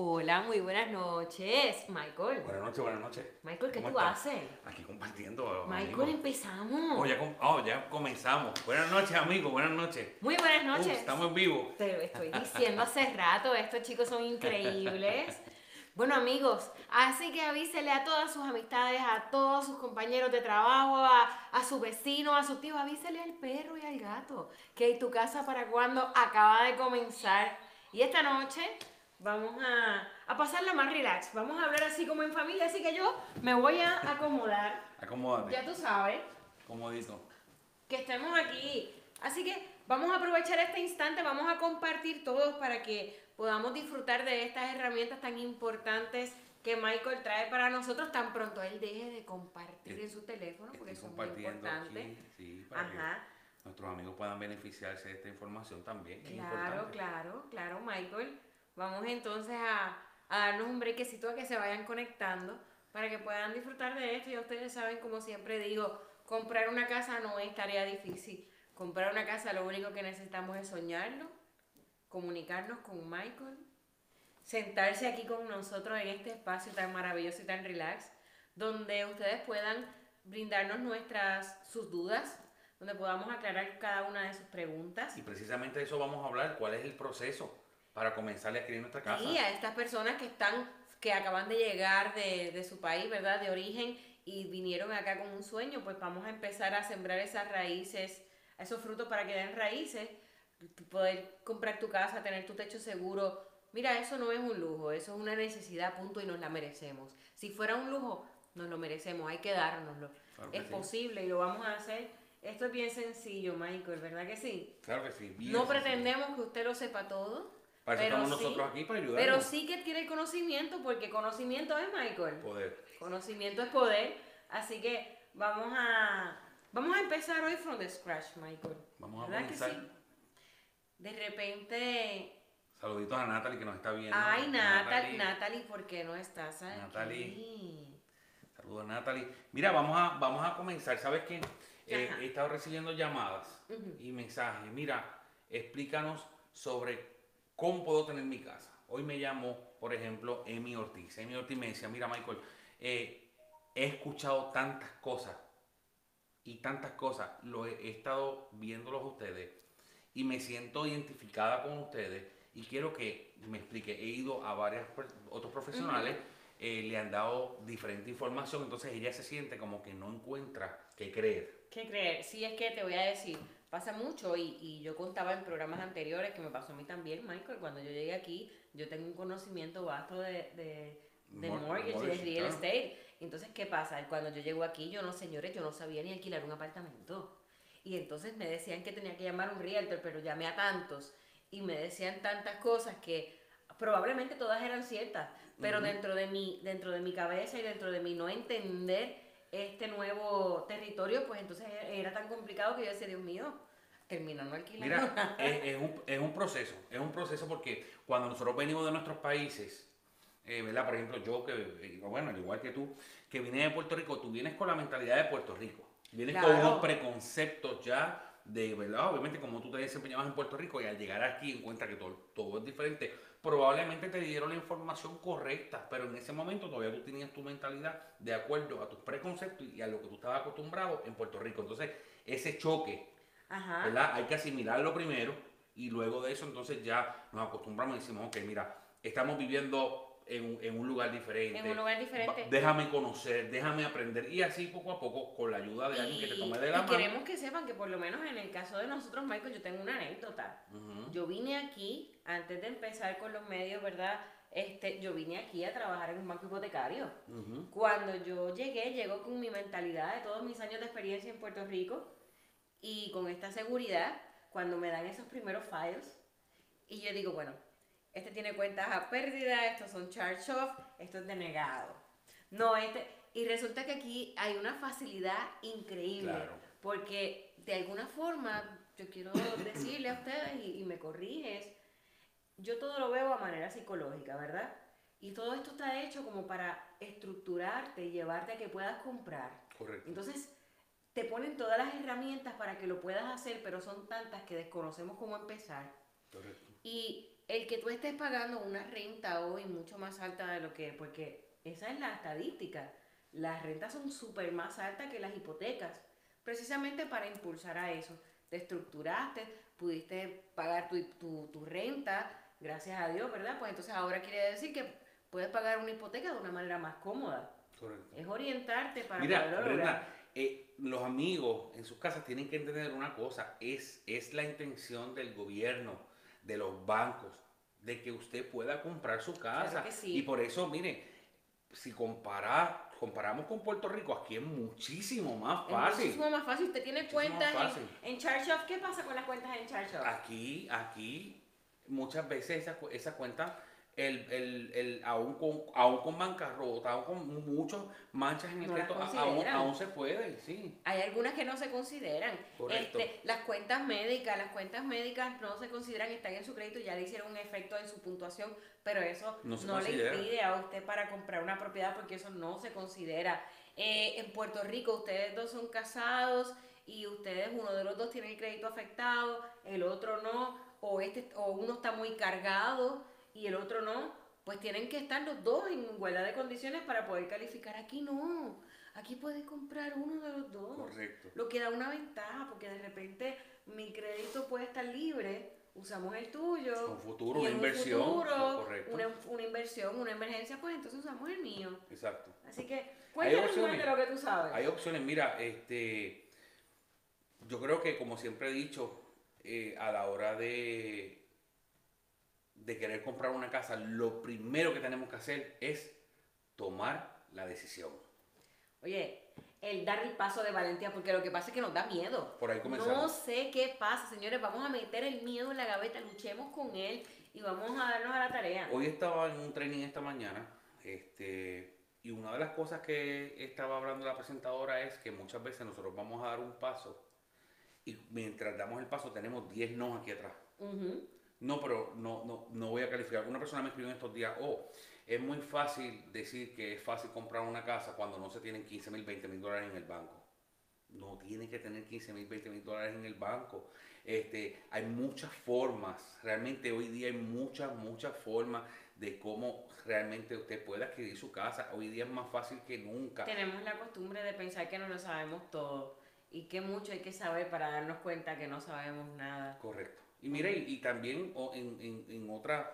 Hola, muy buenas noches, Michael. Buenas noches, buenas noches. Michael, ¿qué ¿Cómo tú estás? haces? Aquí compartiendo. Michael, empezamos. Oh ya, oh, ya comenzamos. Buenas noches, amigos, buenas noches. Muy buenas Uf, noches. estamos en vivo. Te lo estoy diciendo hace rato, estos chicos son increíbles. Bueno amigos, así que avísele a todas sus amistades, a todos sus compañeros de trabajo, a, a su vecino, a su tío, avísele al perro y al gato que tu casa para cuando acaba de comenzar. Y esta noche vamos a, a pasarla más relax, vamos a hablar así como en familia, así que yo me voy a acomodar, Acomódate. ya tú sabes Comodito. que estemos aquí. Así que vamos a aprovechar este instante, vamos a compartir todos para que podamos disfrutar de estas herramientas tan importantes que Michael trae para nosotros tan pronto él deje de compartir en su teléfono, porque eso es muy importante. aquí, sí, para Ajá, que nuestros amigos puedan beneficiarse de esta información también. es claro, claro, claro, Michael. Vamos entonces a, a darnos un brequecito a que se vayan conectando para que puedan disfrutar de esto. Ya ustedes saben, como siempre digo, comprar una casa no es tarea difícil. Comprar una casa lo único que necesitamos es soñarlo, comunicarnos con Michael, sentarse aquí con nosotros en este espacio tan maravilloso y tan relax, donde ustedes puedan brindarnos nuestras sus dudas, donde podamos aclarar cada una de sus preguntas. Y precisamente de eso vamos a hablar. ¿Cuál es el proceso para comenzar a escribir nuestra casa? Y a estas personas que están, que acaban de llegar de, de su país, ¿verdad? De origen y vinieron acá con un sueño, pues vamos a empezar a sembrar esas raíces, esos frutos para que den raíces, poder comprar tu casa, tener tu techo seguro. Mira, eso no es un lujo, eso es una necesidad, punto, y nos la merecemos. Si fuera un lujo, nos lo merecemos, hay que dárnoslo. Claro que es sí. posible y lo vamos a hacer. Esto es bien sencillo, Michael, ¿verdad que sí? Claro que sí. bien no sencillo. pretendemos que usted lo sepa todo. Para eso estamos sí- nosotros aquí para ayudarnos. Pero sí que tiene conocimiento, porque conocimiento es Michael. Poder. Conocimiento es poder. Así que vamos a vamos a empezar hoy from the scratch, Michael. Vamos a ¿Verdad que comenzar. sí? De repente, Saluditos a Natalie que nos está viendo. ay Natalie, Natalie. Natalie, ¿por qué no estás aquí? Natalie. Saludos Natalie. Mira, vamos a, vamos a comenzar. ¿Sabes qué? Eh, he estado recibiendo llamadas y mensajes. Mira, explícanos sobre cómo puedo tener mi casa. Hoy me llamó, por ejemplo, Emi Ortiz. Emi Ortiz me decía, mira Michael, eh, he escuchado tantas cosas y tantas cosas. Lo he, he estado viéndolos ustedes y me siento identificada con ustedes y quiero que me explique. He ido a varios otros profesionales, eh, le han dado diferente información, entonces ella se siente como que no encuentra qué creer. ¿Qué creer? Sí, es que te voy a decir, pasa mucho y, y yo contaba en programas anteriores que me pasó a mí también, Michael, cuando yo llegué aquí, yo tengo un conocimiento vasto de, de, de Mor- mortgage y de mortgage, real claro. estate. Entonces, ¿qué pasa? Cuando yo llego aquí, yo no, señores, yo no sabía ni alquilar un apartamento. Y entonces me decían que tenía que llamar a un realtor, pero llamé a tantos y me decían tantas cosas que probablemente todas eran ciertas, pero dentro de mi dentro de mi cabeza y dentro de mi no entender este nuevo territorio, pues entonces era tan complicado que yo decía, Dios mío, termino no alquilando. Mira, es, es un, es un proceso, es un proceso porque cuando nosotros venimos de nuestros países, eh, ¿verdad? Por ejemplo, yo que, eh, bueno, al igual que tú, que vine de Puerto Rico, tú vienes con la mentalidad de Puerto Rico, vienes con unos preconceptos ya de, ¿verdad? Obviamente como tú te desempeñabas en Puerto Rico y al llegar aquí encuentras que todo, todo es diferente, probablemente te dieron la información correcta, pero en ese momento todavía tú tenías tu mentalidad de acuerdo a tus preconceptos y a lo que tú estabas acostumbrado en Puerto Rico. Entonces, ese choque Ajá. ¿verdad? Hay que asimilarlo primero y luego de eso entonces ya nos acostumbramos y decimos, ok, mira, estamos viviendo en, un- en un lugar diferente. En un lugar diferente. Déjame conocer, déjame aprender y así poco a poco con la ayuda de alguien que te tome de la y mano. queremos que sepan que por lo menos en el caso de nosotros, Michael, yo tengo una anécdota. Yo vine aquí, antes de empezar con los medios, ¿verdad? Este, yo vine aquí a trabajar en un banco hipotecario. Cuando yo llegué, llego con mi mentalidad de todos mis años de experiencia en Puerto Rico y con esta seguridad, cuando me dan esos primeros files, y yo digo, bueno, este tiene cuentas a pérdida, estos son charge off, esto es denegado. No, este, y resulta que aquí hay una facilidad increíble, Claro. porque de alguna forma, yo quiero decirle a ustedes y, y me corriges, yo todo lo veo a manera psicológica, ¿verdad? Y todo esto está hecho como para estructurarte y llevarte a que puedas comprar. Correcto. Entonces, te ponen todas las herramientas para que lo puedas hacer, pero son tantas que desconocemos cómo empezar. Correcto. Y el que tú estés pagando una renta hoy mucho más alta de lo que, porque esa es la estadística, las rentas son súper más altas que las hipotecas, precisamente para impulsar a eso. Te estructuraste, pudiste pagar tu, tu, tu renta, gracias a Dios, ¿verdad? Pues entonces ahora quiere decir que puedes pagar una hipoteca de una manera más cómoda. Correcto. Es orientarte para Mira, poderlo lograr. Eh, los amigos en sus casas tienen que entender una cosa, es, es la intención del gobierno, de los bancos, de que usted pueda comprar su casa. Claro que sí. Y por eso, mire, si compara, comparamos con Puerto Rico, aquí es muchísimo más Es fácil. muchísimo más fácil. Usted tiene Muchísimo cuentas en, en Charge Off. ¿Qué pasa con las cuentas en Charge Off? Aquí, aquí, muchas veces esa, esa cuenta, el, el, el, aún, con, aún con bancarrota, aún con muchas manchas en el No a- aún, aún se puede, sí. Hay algunas que no se consideran. Correcto. Este, las cuentas médicas, las cuentas médicas no se consideran, están en su crédito, ya le hicieron un efecto en su puntuación, pero eso No le impide a usted para comprar una propiedad porque eso no se considera. Eh, en Puerto Rico ustedes dos son casados y ustedes, uno de los dos tiene el crédito afectado, el otro no, o, este, o uno está muy cargado y el otro no, pues tienen que estar los dos en igualdad de condiciones para poder calificar. Aquí no, aquí puedes comprar uno de los dos. Correcto. Lo que da una ventaja, porque de repente mi crédito puede estar libre, usamos el tuyo. Un futuro, y una en un inversión. futuro, correcto. una, una inversión, una emergencia, pues entonces usamos el mío. Exacto. Así que cuéntanos de lo que tú sabes. Hay opciones, mira, este, yo creo que como siempre he dicho, eh, a la hora de, de querer comprar una casa, lo primero que tenemos que hacer es tomar la decisión. Oye, el dar el paso de valentía, porque lo que pasa es que nos da miedo. Por ahí No comenzamos. sé qué pasa, señores. Vamos a meter el miedo en la gaveta, luchemos con él y vamos a darnos a la tarea. Hoy estaba en un training esta mañana, este, y una de las cosas que estaba hablando la presentadora es que muchas veces nosotros vamos a dar un paso y mientras damos el paso tenemos 10 no aquí atrás. Ujú. No, pero no, no, no voy a calificar. Una persona me escribió en estos días, oh, es muy fácil decir que es fácil comprar una casa cuando no se tienen 15 mil, 20 mil dólares en el banco. No tiene que tener 15 mil, 20 mil dólares en el banco. Este, hay muchas formas, realmente hoy día hay muchas, muchas formas de cómo realmente usted puede adquirir su casa. Hoy día es más fácil que nunca. Tenemos la costumbre de pensar que no lo sabemos todo y que mucho hay que saber para darnos cuenta que no sabemos nada. Correcto. Y mire, y, y también o en, en, en otro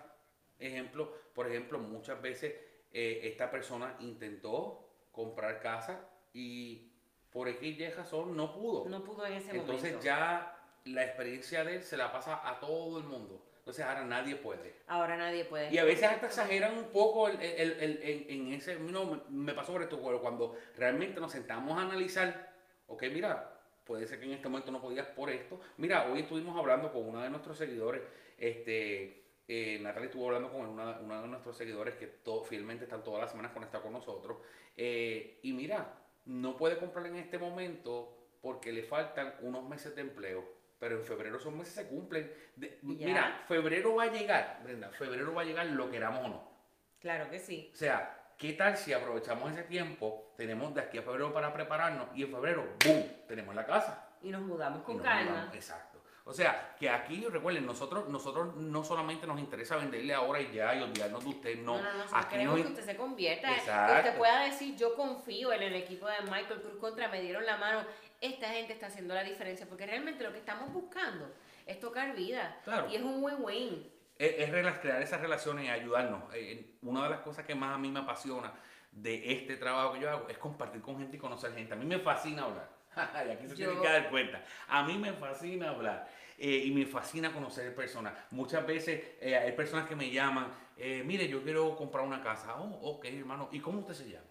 ejemplo, por ejemplo, muchas veces eh, esta persona intentó comprar casa y por X y razón no pudo. No pudo en ese Entonces momento. ya la experiencia de él se la pasa a todo el mundo. Entonces ahora nadie puede. Ahora nadie puede. Y a veces hasta exageran un poco el, el- el- en, ese... No, me, me pasó por esto, pero cuando realmente nos sentamos a analizar, ok, mira, puede ser que en este momento no podías por esto. Mira, hoy estuvimos hablando con uno de nuestros seguidores, este... Eh, Natalie estuvo hablando con una, uno de nuestros seguidores que to- fielmente están todas las semanas conectados con nosotros. eh, y mira, no puede comprar en este momento porque le faltan unos meses de empleo. Pero en febrero esos meses se cumplen. De- mira, febrero va a llegar, Brenda, febrero va a llegar lo queramos o no. Claro que sí. O sea, ¿qué tal si aprovechamos ese tiempo? Tenemos de aquí a febrero para prepararnos y en febrero, ¡boom! Tenemos la casa. Y nos mudamos con nos calma. mudamos. Exacto. O sea, que aquí, recuerden, nosotros, nosotros no solamente nos interesa venderle ahora y ya y olvidarnos de usted, no. No, no, nosotros aquí queremos nos que usted se convierta, que Exacto. usted pueda decir, yo confío en el equipo de Michael Cruz contra, me dieron la mano, esta gente está haciendo la diferencia, porque realmente lo que estamos buscando es tocar vida, Claro. y es un win-win. Es, crear esas relaciones y ayudarnos. Eh, una de las cosas que más a mí me apasiona de este trabajo que yo hago es compartir con gente y conocer gente. A mí me fascina hablar. y aquí se Yo- tienen que dar cuenta. A mí me fascina hablar. eh, y me fascina conocer personas. Muchas veces eh, hay personas que me llaman, eh, mire, yo quiero comprar una casa. Oh, ok, hermano. ¿Y cómo usted se llama?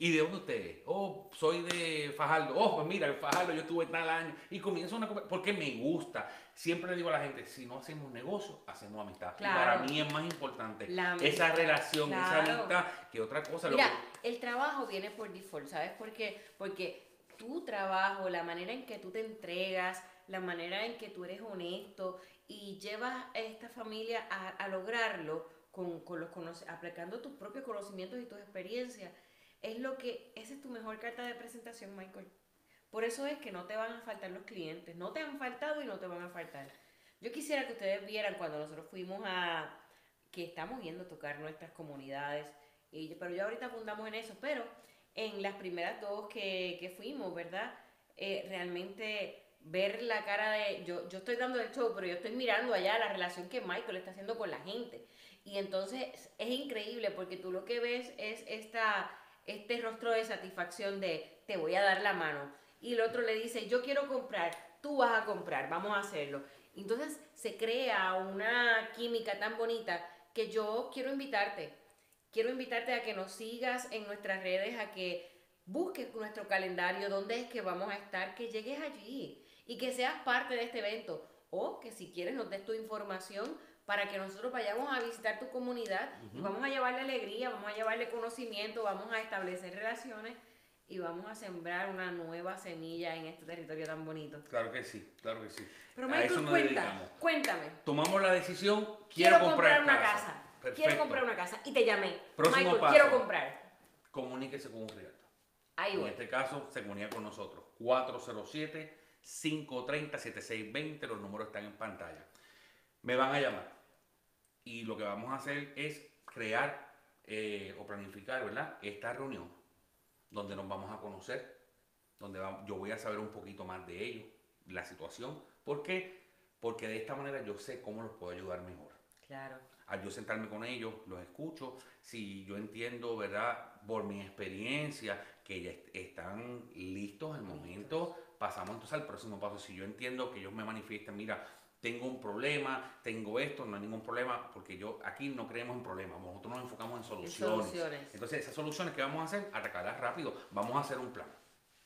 ¿Y de dónde usted? Oh, soy de Fajardo. Oh, pues mira, en Fajardo yo estuve tal año. Y comienzo una porque me gusta. Siempre le digo a la gente, si no hacemos negocio, hacemos amistad. Y Claro. para mí es más importante esa relación, esa amistad, que otra cosa. Lo Mira, que- el trabajo viene por default, ¿sabes por qué? Porque tu trabajo, la manera en que tú te entregas, la manera en que tú eres honesto y llevas a esta familia a, a lograrlo con, con los aplicando tus propios conocimientos y tus experiencias, es lo que, esa es tu mejor carta de presentación, Michael. Por eso es que no te van a faltar los clientes, no te han faltado y no te van a faltar. Yo quisiera que ustedes vieran cuando nosotros fuimos a, que estamos yendo a tocar nuestras comunidades, y, pero yo ahorita abundamos en eso, pero en las primeras dos que, que fuimos, ¿verdad? Eh, realmente ver la cara de, yo, yo estoy dando el show, pero yo estoy mirando allá la relación que Michael está haciendo con la gente. Y entonces es increíble porque tú lo que ves es esta, este rostro de satisfacción de te voy a dar la mano. Y el otro le dice, yo quiero comprar, tú vas a comprar, vamos a hacerlo. Entonces se crea una química tan bonita que yo quiero invitarte. Quiero invitarte a que nos sigas en nuestras redes, a que busques nuestro calendario, dónde es que vamos a estar, que llegues allí y que seas parte de este evento. O que si quieres nos des tu información para que nosotros vayamos a visitar tu comunidad y vamos a llevarle alegría, vamos a llevarle conocimiento, vamos a establecer relaciones y vamos a sembrar una nueva semilla en este territorio tan bonito. Claro que sí, claro que sí. Pero Michael, cuenta, cuéntame. Tomamos la decisión, quiero, comprar, una casa. Quiero comprar una casa y te llamé. Próximo Michael, paso. quiero comprar. Comuníquese con un realtor. Ahí En voy. este caso se comunica con nosotros. 407-530-7620. Los números están en pantalla. Me van a llamar. Y lo que vamos a hacer es crear eh, o planificar, ¿verdad? Esta reunión donde nos vamos a conocer, donde va- yo voy a saber un poquito más de ellos, la situación. ¿Por qué? Porque de esta manera yo sé cómo los puedo ayudar mejor Claro. al yo sentarme con ellos, los escucho, si yo entiendo, ¿verdad? Por mi experiencia, que ya est- están listos al momento, pasamos entonces al próximo paso. Si yo entiendo que ellos me manifiestan, mira, tengo un problema, tengo esto, no hay ningún problema, porque yo aquí no creemos en problemas, nosotros nos enfocamos en soluciones. soluciones. Entonces, esas soluciones que vamos a hacer, atacarlas rápido, vamos a hacer un plan.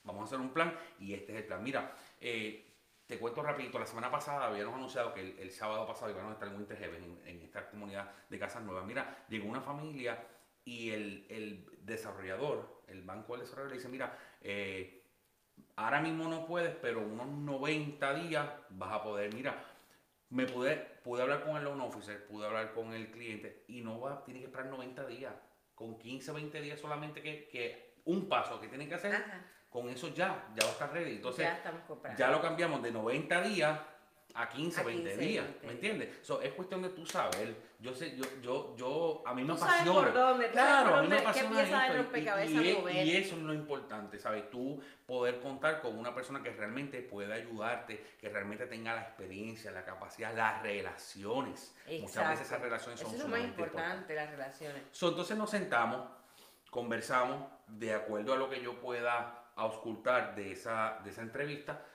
Vamos a hacer un plan y este es el plan. Mira, eh, te cuento rapidito, la semana pasada habíamos anunciado que el, el sábado pasado íbamos a estar en Winter Heaven, en, en esta comunidad de casas nuevas. Mira, llegó una familia y el, el desarrollador, el banco del desarrollador le dice, mira, eh, ahora mismo no puedes, pero unos 90 días vas a poder, mira, me pude, pude hablar con el loan officer, pude hablar con el cliente y no va, tiene que esperar 90 días, con 15, 20 días solamente que, que un paso que tiene que hacer, Ajá. con eso ya, ya va a estar ready. Entonces, ya estamos comprando. ya lo cambiamos de 90 días a 15, A 20 15, días, 20. ¿me entiendes? So, es cuestión de tú saber. Yo sé, yo, yo, yo, a mí me apasiona. dónde, claro, a mí me apasiona esto, y- y, eso es lo importante, ¿sabes? Tú poder contar con una persona que realmente pueda ayudarte, que realmente tenga la experiencia, la capacidad, las relaciones. Muchas veces esas relaciones son Eso es lo más importante, las relaciones. So, entonces nos sentamos, conversamos, de acuerdo a lo que yo pueda auscultar de esa, de esa entrevista,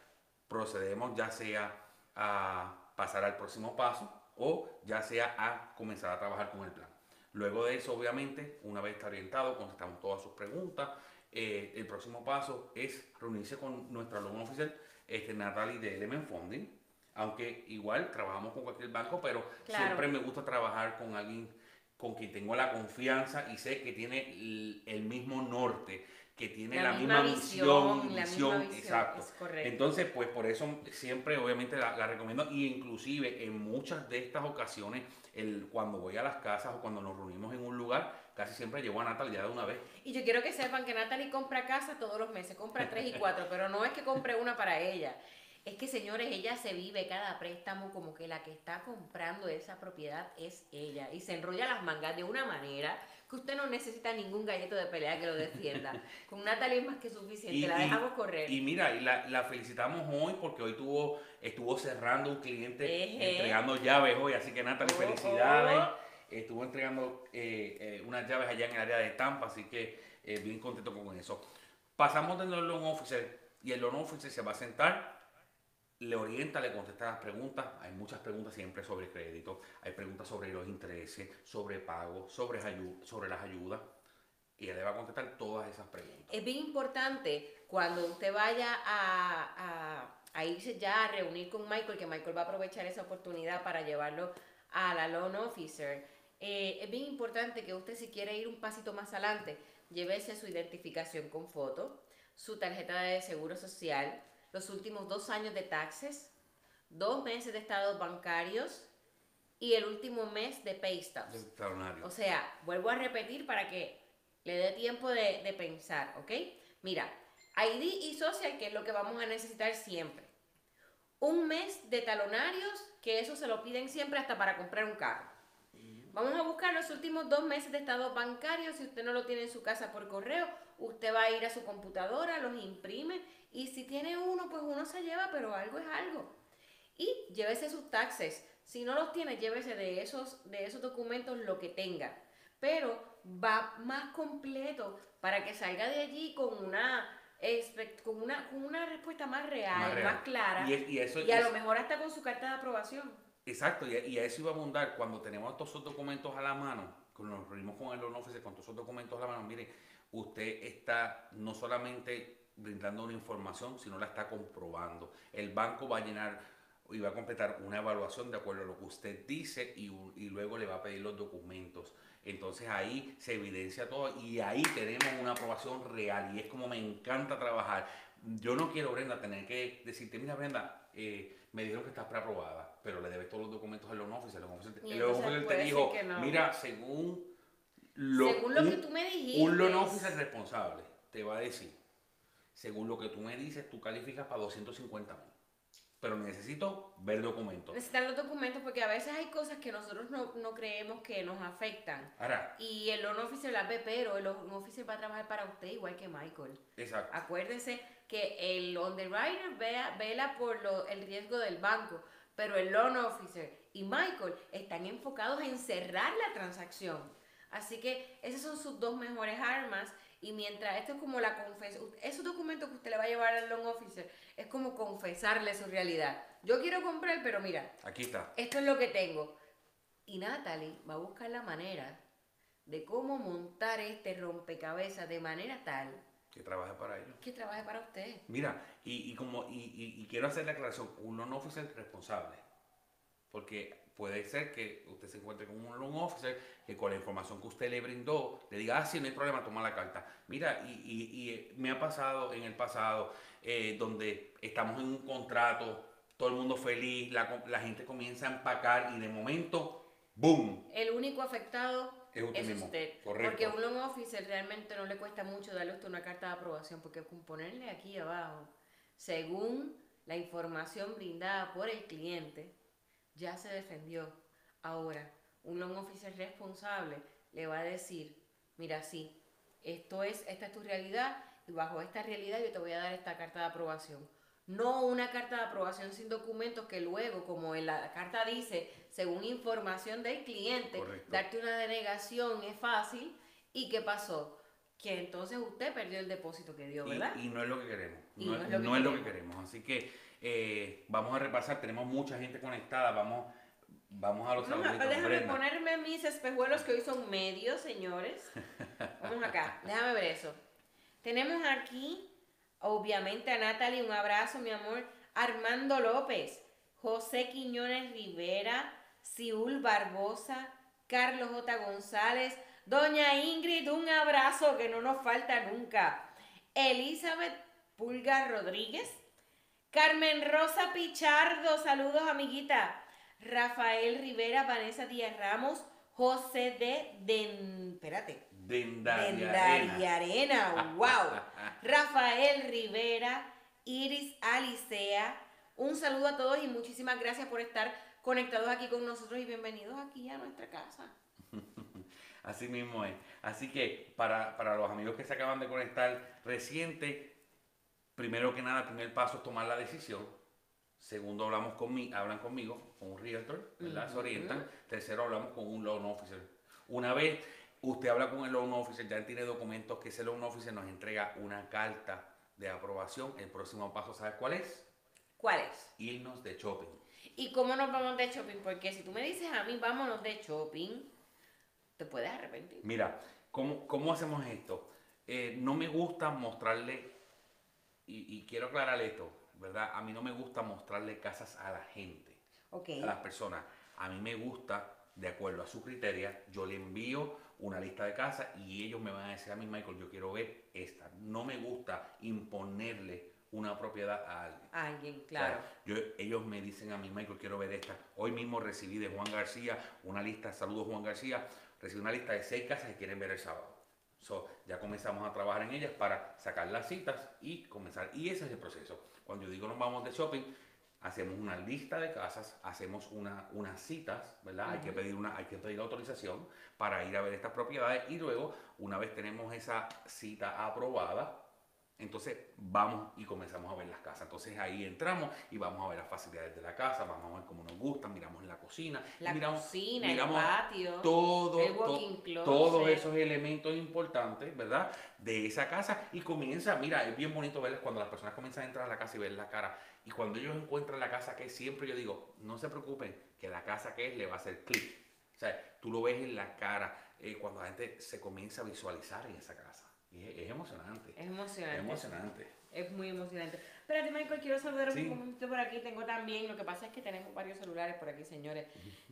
procedemos ya sea a pasar al próximo paso o ya sea a comenzar a trabajar con el plan. Luego de eso, obviamente, una vez está orientado, contestamos todas sus preguntas. eh, el próximo paso es reunirse con nuestra alumno oficial, este, Natalie de Element Funding, aunque igual trabajamos con cualquier banco, pero Claro. siempre me gusta trabajar con alguien con quien tengo la confianza y sé que tiene el, el mismo norte, que tiene la, misma, visión, la visión, misma visión, exacto. correcto. Entonces, pues por eso siempre obviamente la, la recomiendo y inclusive en muchas de estas ocasiones, el, cuando voy a las casas o cuando nos reunimos en un lugar, casi siempre llevo a Natalia de una vez. Y yo quiero que sepan que Natalie compra casa todos los meses, compra tres y cuatro, pero no es que compre una para ella. Es que, señores, ella se vive cada préstamo como que la que está comprando esa propiedad es ella. Y se enrolla las mangas de una manera que usted no necesita ningún galleto de pelea que lo defienda. Con Natalie es más que suficiente, la dejamos correr. Y mira, y la, la felicitamos hoy porque hoy tuvo, estuvo cerrando un cliente, entregando llaves hoy, así que Natalie, Oh, felicidades. oh. Estuvo entregando eh, eh, unas llaves allá en el área de Tampa, así que eh, bien contento con eso. Pasamos del loan officer y el loan officer se va a sentar, le orienta, le contesta las preguntas. Hay muchas preguntas siempre sobre crédito, hay preguntas sobre los intereses, sobre pagos, sobre, sobre las ayudas. Y él le va a contestar todas esas preguntas. Es bien importante cuando usted vaya a, a- a irse ya a reunir con Michael, que Michael va a aprovechar esa oportunidad para llevarlo a la loan officer. eh, es bien importante que usted si quiere ir un pasito más adelante, llévese su identificación con foto, su tarjeta de seguro social, los últimos dos años de taxes, dos meses de estados bancarios y el último mes de pay stubs. Extraordinario. O sea, vuelvo a repetir para que le dé tiempo de, de pensar, ¿ok? Mira, ID y social, que es lo que vamos a necesitar siempre. un mes de talonarios, que eso se lo piden siempre hasta para comprar un carro. Vamos a buscar los últimos dos meses de estado bancario. Si usted no lo tiene en su casa por correo, usted va a ir a su computadora, los imprime y si tiene uno, pues uno se lleva, pero algo es algo. Y llévese sus taxes. Si no los tiene, llévese de esos, de esos documentos lo que tenga. Pero va más completo para que salga de allí con una con una, con una respuesta más real, más, clara. Y, eso, y a lo mejor hasta con su carta de aprobación. Exacto, y, a eso íbamos a abundar cuando tenemos todos esos documentos a la mano, cuando nos reunimos con el loan officer con todos esos documentos a la mano, mire, usted está no solamente brindando una información, sino la está comprobando. El banco va a llenar y va a completar una evaluación de acuerdo a lo que usted dice y, y luego le va a pedir los documentos. Entonces ahí se evidencia todo y ahí tenemos una aprobación real y es como me encanta trabajar. Yo no quiero, Brenda, tener que decirte, mira, Brenda, eh, me dijeron que estás preaprobada, pero le debes todos los documentos al loan officer. El loan officer, te dijo, mira, según lo, según lo que tú me dijiste. Un loan officer responsable te va a decir, según lo que tú me dices, tú calificas para 250 mil pero necesito ver documentos. Necesitar los documentos porque a veces hay cosas que nosotros no, no creemos que nos afectan. Ahora, y el loan officer la ve, pero el loan officer va a trabajar para usted igual que Michael. Exacto. Acuérdense que el underwriter vea, vela por lo, el riesgo del banco, pero el loan officer y Michael están enfocados en cerrar la transacción. Así que esas son sus dos mejores armas y mientras, esto es como la confesión, esos documentos que usted le va a llevar al loan officer, es como confesarle su realidad. Yo quiero comprar, pero mira, aquí está. Esto es lo que tengo. Y Natalie va a buscar la manera de cómo montar este rompecabezas de manera tal que trabaje para ellos. Que trabaje para usted. Mira, y, y como y, y, quiero hacer la aclaración, un loan officer responsable. Porque puede ser que usted se encuentre con un loan officer que con la información que usted le brindó le diga, ah, sí, no hay problema, toma la carta. Mira, y, y, y me ha pasado en el pasado eh, donde estamos en un contrato, todo el mundo feliz, la, la, gente comienza a empacar y de momento, ¡boom! El único afectado es usted. Es usted. Porque un loan officer realmente no le cuesta mucho darle a usted una carta de aprobación, porque con ponerle aquí abajo, según la información brindada por el cliente, ya se defendió. Ahora, un loan officer responsable le va a decir, mira, sí, esto es, esta es tu realidad y bajo esta realidad yo te voy a dar esta carta de aprobación. No una carta de aprobación sin documentos que luego, como en la carta dice, según información del cliente, darte una denegación es fácil. ¿Y qué pasó? Que entonces usted perdió el depósito que dio, ¿verdad? Y, no es lo que queremos. No, es, lo que, queremos. Así que eh, vamos a repasar, tenemos mucha gente conectada, vamos, vamos a los saludos. Déjame ponerme mis espejuelos que hoy son medios, señores. Vamos acá, déjame ver eso. Tenemos aquí, obviamente, a Natalie, un abrazo, mi amor. Armando López, José Quiñones Rivera, Siúl Barbosa, Carlos J. González, Doña Ingrid, un abrazo que no nos falta nunca. Elizabeth Pulgar Rodríguez, Carmen Rosa Pichardo, saludos amiguita. Rafael Rivera, Vanessa Díaz Ramos, José de Den, espérate. Dendaria Arena. wow. Rafael Rivera, Iris Alicea. Un saludo a todos y muchísimas gracias por estar conectados aquí con nosotros y bienvenidos aquí a nuestra casa. Así mismo es. Así que para, para los amigos que se acaban de conectar reciente, primero que nada, el primer paso es tomar la decisión. Segundo, hablamos conmigo, hablan conmigo, con un realtor, ¿verdad? Se orientan. Tercero, hablamos con un loan officer. Una vez usted habla con el loan officer, ya tiene documentos que ese loan officer nos entrega una carta de aprobación. El próximo paso, ¿sabes cuál es? ¿Cuál es? Irnos de shopping. ¿Y cómo nos vamos de shopping? Porque si tú me dices a mí, vámonos de shopping, te puedes arrepentir. Mira, ¿cómo, cómo hacemos esto? Eh, no me gusta mostrarle y, quiero aclarar esto, ¿verdad? A mí no me gusta mostrarle casas a la gente, a las personas. A mí me gusta, de acuerdo a su criterio, yo le envío una lista de casas y ellos me van a decir a mí, Michael, yo quiero ver esta. No me gusta imponerle una propiedad a alguien. alguien, claro. yo, ellos me dicen a mí, Michael, quiero ver esta. Hoy mismo recibí de Juan García una lista, saludos Juan García, recibí una lista de seis casas que quieren ver el sábado. So, ya comenzamos a trabajar en ellas para sacar las citas y comenzar. Y ese es el proceso. Cuando yo digo nos vamos de shopping, hacemos una lista de casas, hacemos una, unas citas, ¿verdad? Hay que pedir una, hay que pedir autorización para ir a ver estas propiedades y luego, una vez tenemos esa cita aprobada, entonces vamos y comenzamos a ver las casas. Entonces ahí entramos y vamos a ver las facilidades de la casa, vamos a ver cómo nos gustan, miramos la cocina, La miramos, cocina, miramos el patio, todo, el to- walking closet. todos esos elementos importantes, ¿verdad? De esa casa y comienza, mira, es bien bonito ver cuando las personas comienzan a entrar a la casa y ver la cara. Y cuando ellos encuentran la casa que es, siempre yo digo, no se preocupen, que la casa que es le va a hacer clic. O sea, tú lo ves en la cara eh, cuando la gente se comienza a visualizar en esa casa. Es, es emocionante. Es emocionante. Es emocionante. Es muy emocionante. Espérate, Michael, quiero saludar Sí. un momentito por aquí. Tengo también, lo que pasa es que tenemos varios celulares por aquí, señores.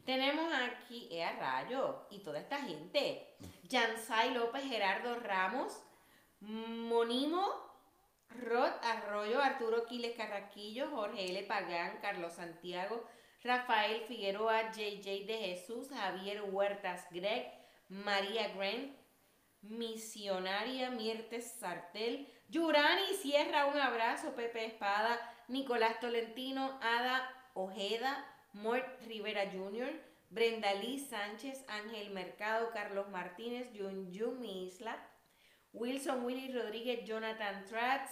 tenemos aquí, eh, a rayo, y toda esta gente. Yansai López, Gerardo Ramos, Monimo, Rod Arroyo, Arturo Quiles Carraquillo, Jorge L. Pagán, Carlos Santiago, Rafael Figueroa, JJ de Jesús, Javier Huertas Greg, María Grant, Misionaria Miertes Sartel, Yurani Sierra, un abrazo, Pepe Espada, Nicolás Tolentino, Ada Ojeda, Mort Rivera Jr., Brenda Liz Sánchez, Ángel Mercado, Carlos Martínez, Jun Jun, isla, Wilson Willy Rodríguez, Jonathan Tratz,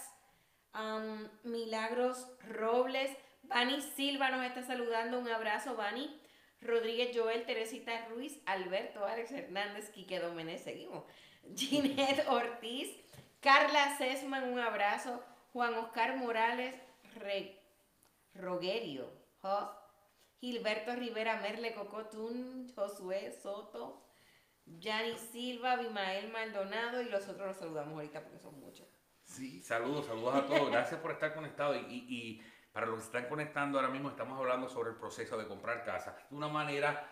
um, Milagros Robles, Vani Silva nos está saludando, un abrazo, Vani. Rodríguez Joel, Teresita Ruiz, Alberto Alex Hernández, Quique Domenech, seguimos. Ginette Ortiz, Carla Sesman, un abrazo. Juan Oscar Morales, Re- Rogerio, Gilberto Rivera, Merle Cocotún, Josué Soto, Yanni Silva, Abimael Maldonado y los otros los saludamos ahorita porque son muchos. Sí, saludos, saludos a todos. Gracias por estar conectados. Y, y- para los que están conectando ahora mismo, estamos hablando sobre el proceso de comprar casa de una manera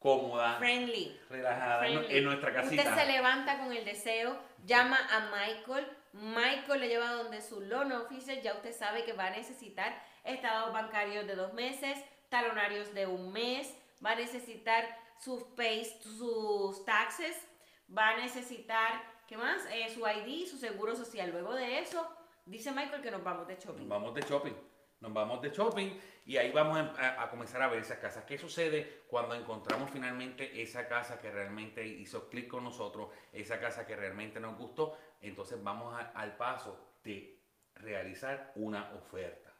cómoda, Friendly. relajada, en, friendly. en nuestra casita. Usted se levanta con el deseo, llama a Michael, Michael le lleva donde su loan officer, ya usted sabe que va a necesitar estados bancarios de dos meses, talonarios de un mes, va a necesitar sus pays, sus taxes, va a necesitar, ¿qué más? Eh, su ID, su seguro social. Luego de eso, dice Michael que nos vamos de shopping. Nos vamos de shopping. Nos vamos de shopping y ahí vamos a, a- a comenzar a ver esas casas. ¿Qué sucede cuando encontramos finalmente esa casa que realmente hizo clic con nosotros, esa casa que realmente nos gustó? Entonces vamos a- al paso de realizar una oferta.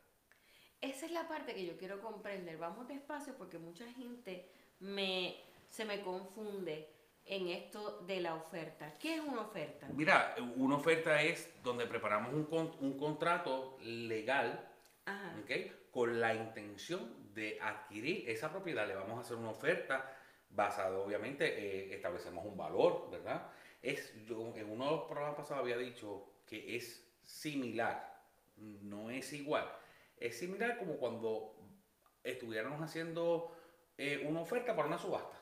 Esa es la parte que yo quiero comprender. Vamos despacio porque mucha gente me, se me confunde en esto de la oferta. ¿Qué es una oferta? Mira, una oferta es donde preparamos un, un contrato legal Ajá. ¿ok? con la intención de adquirir esa propiedad. Le vamos a hacer una oferta basada, obviamente, eh, establecemos un valor, ¿verdad? Es, yo en uno de los programas pasados había dicho que es similar, no es igual. Es similar como cuando estuviéramos haciendo eh, una oferta para una subasta.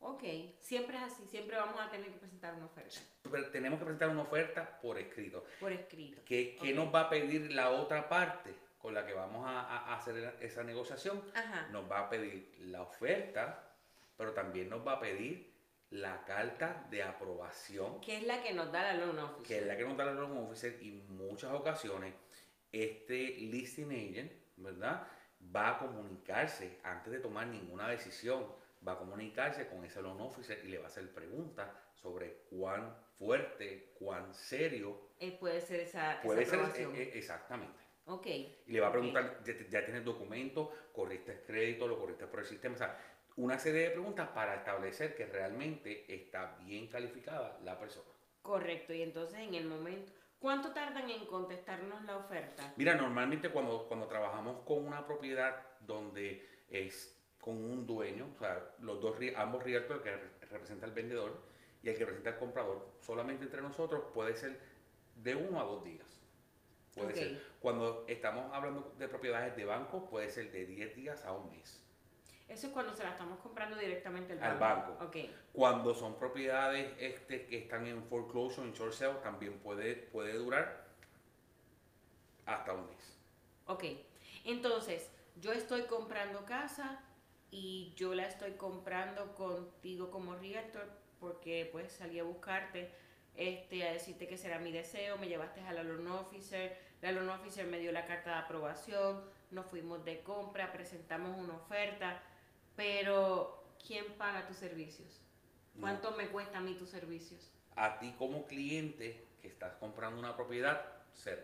Ok, siempre es así, siempre vamos a tener que presentar una oferta Pero tenemos que presentar una oferta por escrito. por escrito. ¿Qué, nos va a pedir la otra parte con la que vamos a, hacer esa negociación? Ajá. nos va a pedir la oferta, pero también nos va a pedir la carta de aprobación, ¿Qué es la que nos da la loan officer? que es la que nos da la loan officer y en muchas ocasiones este listing agent, ¿verdad? Va a comunicarse antes de tomar ninguna decisión, va a comunicarse con ese loan officer y le va a hacer preguntas sobre cuán fuerte, cuán serio Eh, puede ser esa, puede esa ser aprobación. eh, eh, exactamente. Ok. Y le va a preguntar, ya, ya tienes documento, corriste crédito, lo corriste por el sistema. O sea, una serie de preguntas para establecer que realmente está bien calificada la persona. Correcto, y entonces en el momento, ¿cuánto tardan en contestarnos la oferta? Mira, normalmente cuando, cuando trabajamos con una propiedad donde es con un dueño, o sea, los dos, ambos realtors, el que rep- representa al vendedor y el que representa al comprador, solamente entre nosotros puede ser de uno a dos días. Puede Ok. ser. Cuando estamos hablando de propiedades de banco, puede ser de 10 días a un mes. Eso es cuando se la estamos comprando directamente al Al banco. banco. Ok. Cuando son propiedades este, que están en foreclosure, en short sale, también puede, puede durar hasta un mes. Ok, entonces yo estoy comprando casa y yo la estoy comprando contigo como realtor porque pues salí a buscarte, este, a decirte que será mi deseo, me llevaste a la loan officer, la loan officer me dio la carta de aprobación, nos fuimos de compra, presentamos una oferta, pero ¿quién paga tus servicios? ¿Cuánto me cuesta a mí tus servicios? A ti como cliente que estás comprando una propiedad, cero.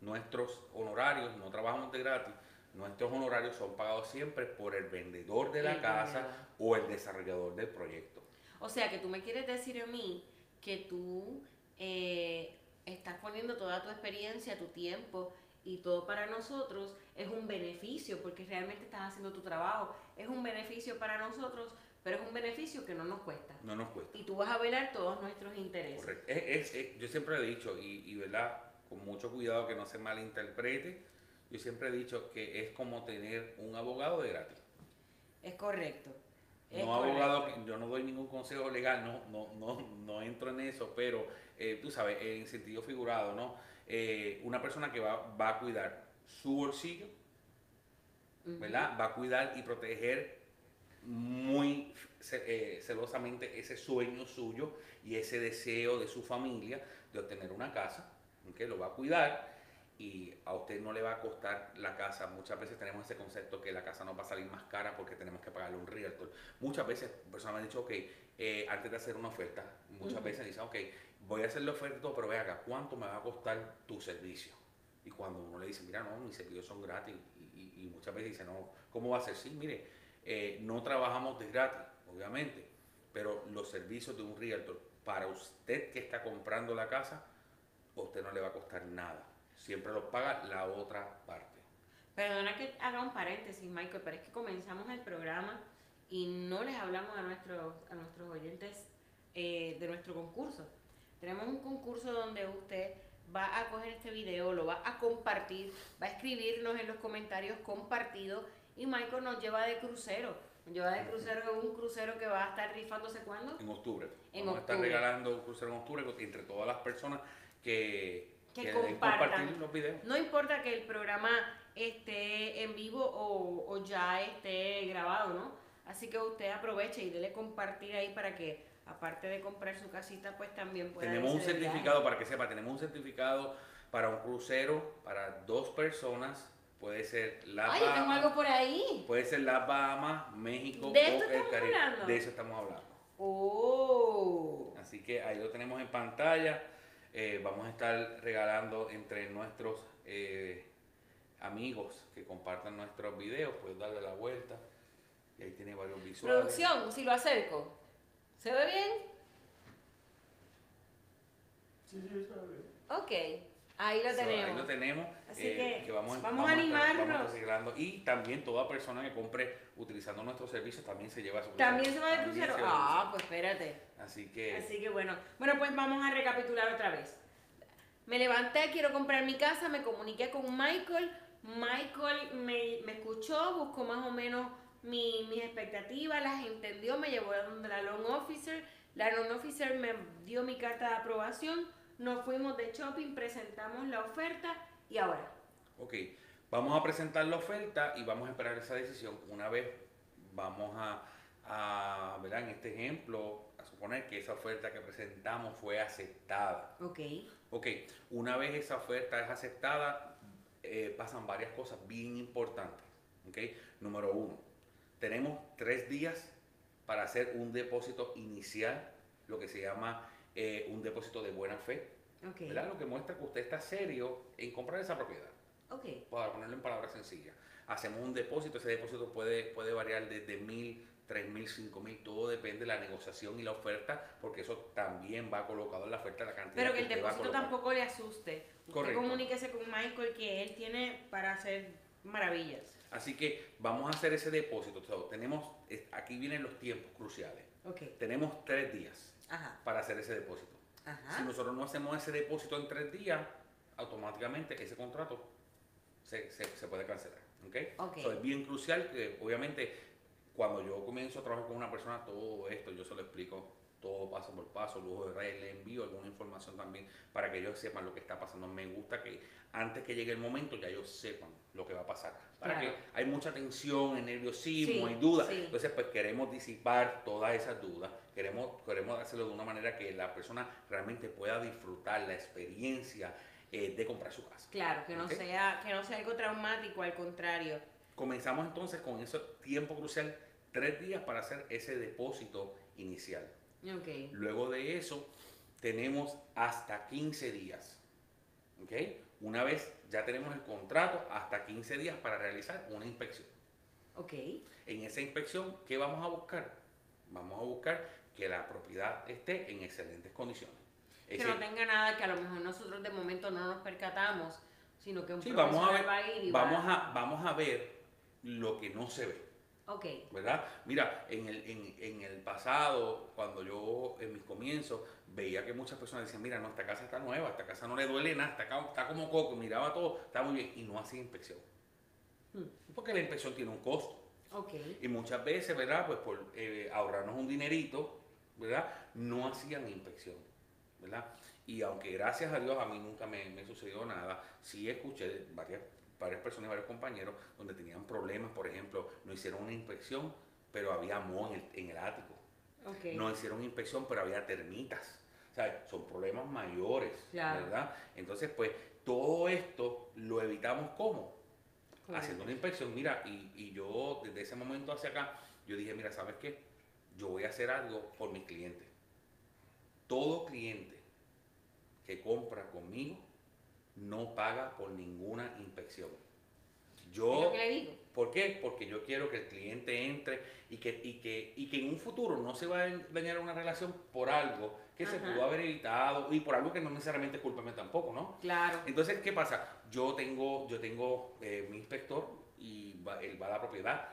Nuestros honorarios, no trabajamos de gratis, nuestros honorarios son pagados siempre por el vendedor de la El casa vendedor. o el desarrollador del proyecto. O sea, que tú me quieres decir a mí que tú eh, estás poniendo toda tu experiencia, tu tiempo y todo para nosotros es un beneficio, porque realmente estás haciendo tu trabajo. Es un beneficio para nosotros, pero es un beneficio que no nos cuesta. No nos cuesta. Y tú vas a velar todos nuestros intereses. Correcto. Es- es- es- yo siempre he dicho, y, y verdad, con mucho cuidado que no se malinterprete, yo siempre he dicho que es como tener un abogado de gratis. Es correcto. Es no abogado, correcto. yo no doy ningún consejo legal, no, no, no, no entro en eso, pero eh, tú sabes, en sentido figurado, ¿no? Eh, una persona que va, va a cuidar su bolsillo. ¿verdad? Va a cuidar y proteger muy eh, celosamente ese sueño suyo y ese deseo de su familia de obtener una casa, que lo va a cuidar y a usted no le va a costar la casa. Muchas veces tenemos ese concepto que la casa nos va a salir más cara porque tenemos que pagarle un realtor. Muchas veces personas me han dicho, ok, eh, antes de hacer una oferta, muchas veces dicen, ok, voy a hacer la oferta, pero ve acá, ¿cuánto me va a costar tu servicio? Y cuando uno le dice, mira, no, mis servicios son gratis, y, y- y muchas veces dice, no, ¿cómo va a ser? Sí, mire, eh, no trabajamos de gratis, obviamente, pero los servicios de un realtor, para usted que está comprando la casa, a usted no le va a costar nada. Siempre lo paga la otra parte. Perdona que haga un paréntesis, Michael, pero es que comenzamos el programa y no les hablamos a nuestros, a nuestros oyentes eh, de nuestro concurso. Tenemos un concurso donde usted va a coger este video, lo va a compartir, va a escribirnos en los comentarios compartido y Michael nos lleva de crucero. Nos lleva de crucero, un crucero que va a estar rifándose cuando? En octubre. En Vamos a estar octubre. regalando un crucero en octubre entre todas las personas que, Que compartan. compartir los videos. No importa que el programa esté en vivo o, o ya esté grabado, ¿no? Así que usted aproveche y dele compartir ahí para que, aparte de comprar su casita, pues también pueda Tenemos un viaje. certificado, para que sepa, tenemos un certificado para un crucero para dos personas. Puede ser la Ay, yo tengo algo por ahí. puede ser las Bahamas, México ¿De o esto el Caribe. hablando? De eso estamos hablando. Oh. Así que ahí lo tenemos en pantalla. Eh, vamos a estar regalando entre nuestros eh, amigos que compartan nuestros videos. Puedes darle la vuelta. Y ahí tiene varios visuales. Producción, si lo acerco. ¿Se ve bien? Sí, sí, está bien. Ok, ahí lo So, Ahí tenemos. lo tenemos. Así eh, que vamos, vamos a estar- animarnos. vamos a. Y también toda persona que compre utilizando nuestros servicios también se lleva su ¿También se va de También crucero? se Ah, pues espérate. Así que Así que bueno, bueno pues vamos a recapitular otra vez. Me levanté, quiero comprar mi casa, me comuniqué con Michael, Michael me, me escuchó, buscó más o menos mi- mis expectativas, las entendió, me llevó a donde la loan officer, la loan officer me dio mi carta de aprobación, nos fuimos de shopping, presentamos la oferta y ahora. Ok, vamos a presentar la oferta y vamos a esperar esa decisión. Una vez vamos a, a ¿verdad? En este ejemplo, suponer que esa oferta que presentamos fue aceptada. Ok, Ok, una vez esa oferta es aceptada, eh, pasan varias cosas bien importantes. Ok, número uno, tenemos tres días para hacer un depósito inicial, lo que se llama eh, un depósito de buena fe, ok, ¿verdad? Lo que muestra que usted está serio en comprar esa propiedad ok, para ponerlo en palabras sencillas. Hacemos un depósito, ese depósito puede, puede variar desde mil, tres mil, cinco mil, todo depende de la negociación y la oferta, porque eso también va colocado en la oferta, la cantidad Pero que el depósito tampoco le asuste. Usted Correcto. comuníquese con Michael que él tiene para hacer maravillas. Así que vamos a hacer ese depósito. Tenemos, aquí vienen los tiempos cruciales. Tenemos tres días Ajá. para hacer ese depósito. Si nosotros no hacemos ese depósito en tres días, automáticamente ese contrato se, se- se puede cancelar. ¿ok? Ok. So, es bien crucial que obviamente cuando yo comienzo a trabajar con una persona, todo esto yo se lo explico todo paso por paso, luego de rey le envío alguna información también para que ellos sepan lo que está pasando. Me gusta que antes que llegue el momento ya ellos sepan lo que va a pasar. Para Claro. que hay mucha tensión, hay nerviosismo, Sí, hay dudas. sí. Entonces, pues queremos disipar todas esas dudas. Queremos, queremos hacerlo de una manera que la persona realmente pueda disfrutar la experiencia eh, de comprar su casa. Claro, que no, sea, que no sea algo traumático, al contrario. Comenzamos entonces con ese tiempo crucial, tres días para hacer ese depósito inicial. Luego de eso, tenemos hasta 15 días. ¿Ok? Una vez ya tenemos el contrato, hasta 15 días para realizar una inspección. Ok. En esa inspección, ¿qué vamos a buscar? Vamos a buscar que la propiedad esté en excelentes condiciones. Que no tenga nada que a lo mejor nosotros de momento no nos percatamos, sino que un sí, vamos a, ver, va a ir y vamos, va a, vamos a ver lo que no se ve. Ok. ¿verdad? Mira, en el, en, en el pasado, cuando yo en mis comienzos veía que muchas personas decían, mira, no, esta casa está nueva, esta casa no le duele nada, está, está como coco, miraba todo, está muy bien, y no hacía inspección. Hmm. Porque la inspección tiene un costo. Ok. Y muchas veces, ¿verdad? Pues por eh, ahorrarnos un dinerito, ¿verdad? No hacían inspección, ¿verdad? Y aunque gracias a Dios a mí nunca me, me sucedió nada, sí escuché varias, varias personas, varios compañeros, donde tenían problemas, por ejemplo, no hicieron una inspección, pero había moho en el, en el ático. No hicieron inspección, pero había termitas. O sea, son problemas mayores, Claro. ¿verdad? Entonces, pues, todo esto lo evitamos ¿cómo? Haciendo una inspección. Mira, y, y yo desde ese momento hacia acá, yo dije, mira, ¿sabes qué? Yo voy a hacer algo por mis clientes. Todo cliente que compra conmigo no paga por ninguna inspección. Es Yo, lo que le digo. ¿Por qué? Porque yo quiero que el cliente entre y que, y que, y que en un futuro no se va a dañar una relación por algo que se pudo haber evitado y por algo que no necesariamente es culpa mía tampoco, ¿no? Claro. Entonces, ¿qué pasa? Yo tengo, yo tengo eh, mi inspector y va- él va a la propiedad.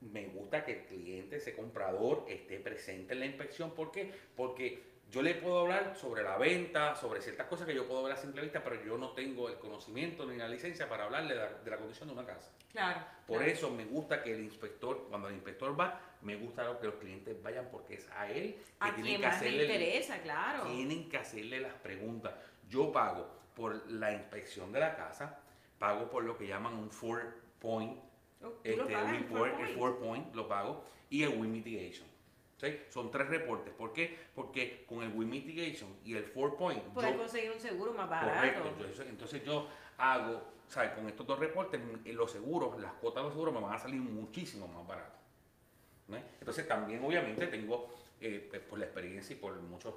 Me gusta que el cliente, ese comprador, esté presente en la inspección. ¿Por qué? Porque yo le puedo hablar sobre la venta, sobre ciertas cosas que yo puedo ver a simple vista, pero yo no tengo el conocimiento ni la licencia para hablarle de la, de la condición de una casa. Claro. Por claro. eso me gusta que el inspector, cuando el inspector va, me gusta que los clientes vayan porque es a él que A tienen quien que más le hacerle el- interesa, claro. tienen que hacerle las preguntas. Yo pago por la inspección de la casa, pago por lo que llaman un four point, Oh, ¿Tú este, lo pagas en report, el four point lo pago, y el Win Mitigation. ¿Sí? Son tres reportes. ¿Por qué? Porque con el Win Mitigation y el four point, Puedes yo- conseguir un seguro más barato. correcto, yo- entonces yo hago, ¿sabes? Con estos dos reportes, m- los seguros, las cuotas de los seguros me van a salir muchísimo más baratas. ¿no? Entonces también obviamente tengo, eh, pues, por la experiencia y por muchos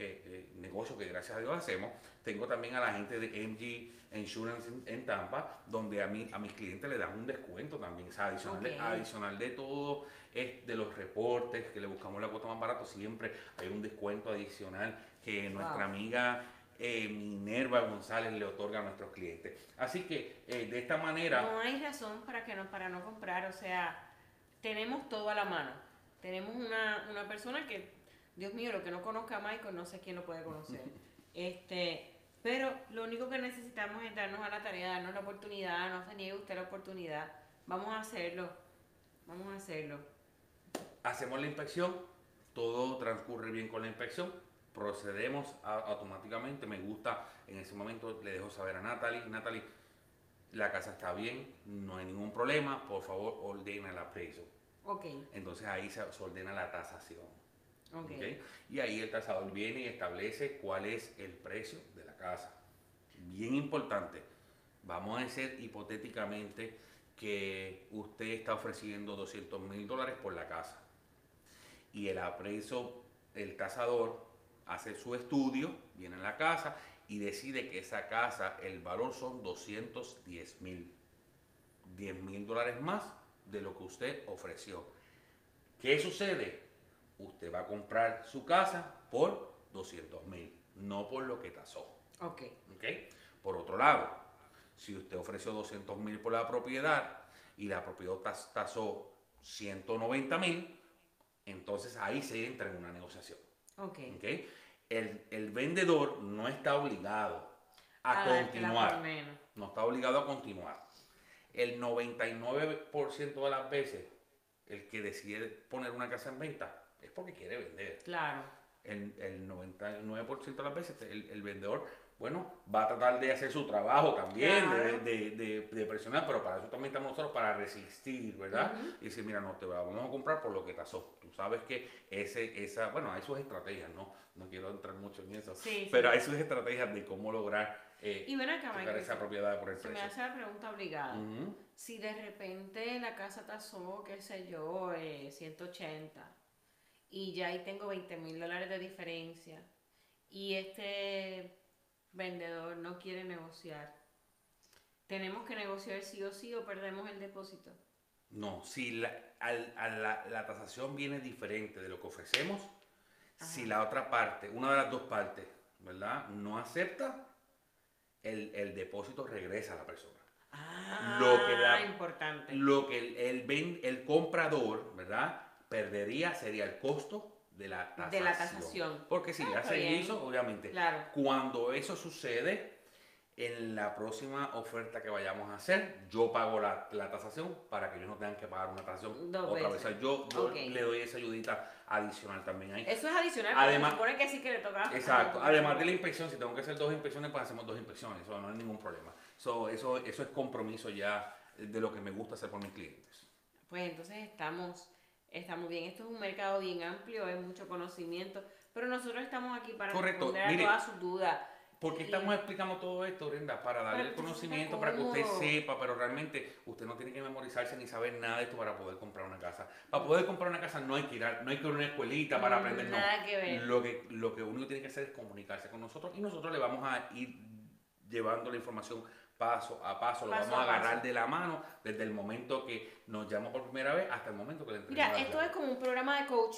eh, eh, negocios que gracias a Dios hacemos, tengo también a la gente de MG Insurance en, en Tampa, donde a, mí, a mis clientes le dan un descuento también, o sea, adicional, de, adicional de todo, es de los reportes, que le buscamos la cuota más barato, siempre hay un descuento adicional que nuestra amiga eh, Minerva González le otorga a nuestros clientes. Así que eh, de esta manera... No hay razón para que no, para no comprar, o sea, tenemos todo a la mano. Tenemos una, una persona que, Dios mío, lo que no conozca a Michael, no sé quién lo puede conocer. Este, pero lo único que necesitamos es darnos a la tarea, darnos la oportunidad, no se niegue usted la oportunidad. Vamos a hacerlo, vamos a hacerlo. Hacemos la inspección, todo transcurre bien con la inspección, procedemos a- automáticamente. Me gusta, en ese momento le dejo saber a Natalie, Natalie, la casa está bien, no hay ningún problema, por favor ordena el appraisal. Ok, Entonces ahí se, se ordena la tasación. ok. ¿ok? Y ahí el tasador viene y establece cuál es el precio de la casa. Bien importante, vamos a decir hipotéticamente que usted está ofreciendo 200 mil dólares por la casa y el aprecio, el tasador hace su estudio, viene a la casa y decide que esa casa, el valor son 210 mil. 10 mil dólares más de lo que usted ofreció. ¿Qué sucede? Usted va a comprar su casa por 200 mil, no por lo que tasó. Ok, ¿ok? Por otro lado, si usted ofreció 200 mil por la propiedad y la propiedad tas- tasó 190 mil, entonces ahí se entra en una negociación. ok. ¿ok? El, el vendedor no está obligado a, dártela continuar. por menos. No está obligado a continuar. El 99% de las veces, el que decide poner una casa en venta es porque quiere vender. Claro, El, el 99% de las veces el, el vendedor bueno, va a tratar de hacer su trabajo también, Claro. de, de, de- de presionar, pero para eso también estamos nosotros, para resistir, ¿verdad? Y decir, mira, no te va- vamos a comprar por lo que tasó. Tú sabes que ese, esa, bueno, hay sus estrategias, ¿no? No quiero entrar mucho en eso, Sí, sí. pero hay sus estrategias de cómo lograr eh, Y ven acá, esa propiedad por el se me hace la pregunta obligada. Si de repente la casa tasó, qué sé yo, eh, 180 y ya ahí tengo 20 mil dólares de diferencia y este vendedor no quiere negociar, ¿tenemos que negociar sí o sí o perdemos el depósito? No, si la, al- a la, la tasación viene diferente de lo que ofrecemos, si la otra parte, una de las dos partes, ¿verdad? No acepta, el, el depósito regresa a la persona. Ah, Lo que la- importante. Lo que el, el, el comprador, ¿verdad? Perdería sería el costo de la tasación. De la tasación. Porque si Ah, ya se bien. hizo, obviamente. Claro. Cuando eso sucede, en la próxima oferta que vayamos a hacer, yo pago la, la tasación para que ellos no tengan que pagar una tasación Dos otra vez. veces. Yo, le doy esa ayudita adicional también ahí. Eso es adicional, Además- se supone que sí que le toca. Exacto. Además de la inspección, si tengo que hacer dos inspecciones, pues hacemos dos inspecciones. Eso no hay ningún problema. So, eso, eso es compromiso ya de lo que me gusta hacer por mis clientes. Pues entonces estamos, estamos bien. Esto es un mercado bien amplio, hay mucho conocimiento, pero nosotros estamos aquí para Correcto, responder mire, a todas sus dudas. ¿Por qué Y- estamos explicando todo esto, Brenda? Para darle el conocimiento, para que usted sepa, pero realmente usted no tiene que memorizarse ni saber nada de esto para poder comprar una casa. Para poder comprar una casa no hay que ir a, no hay que ir a una escuelita para Mm, aprender, no. Nada que ver. Lo que, lo que único tiene que hacer es comunicarse con nosotros y nosotros le vamos a ir llevando la información paso a paso, lo Paso vamos a a agarrar de la mano desde el momento que nos llamó por primera vez hasta el momento que le entregamos Mira, esto es como un programa de coach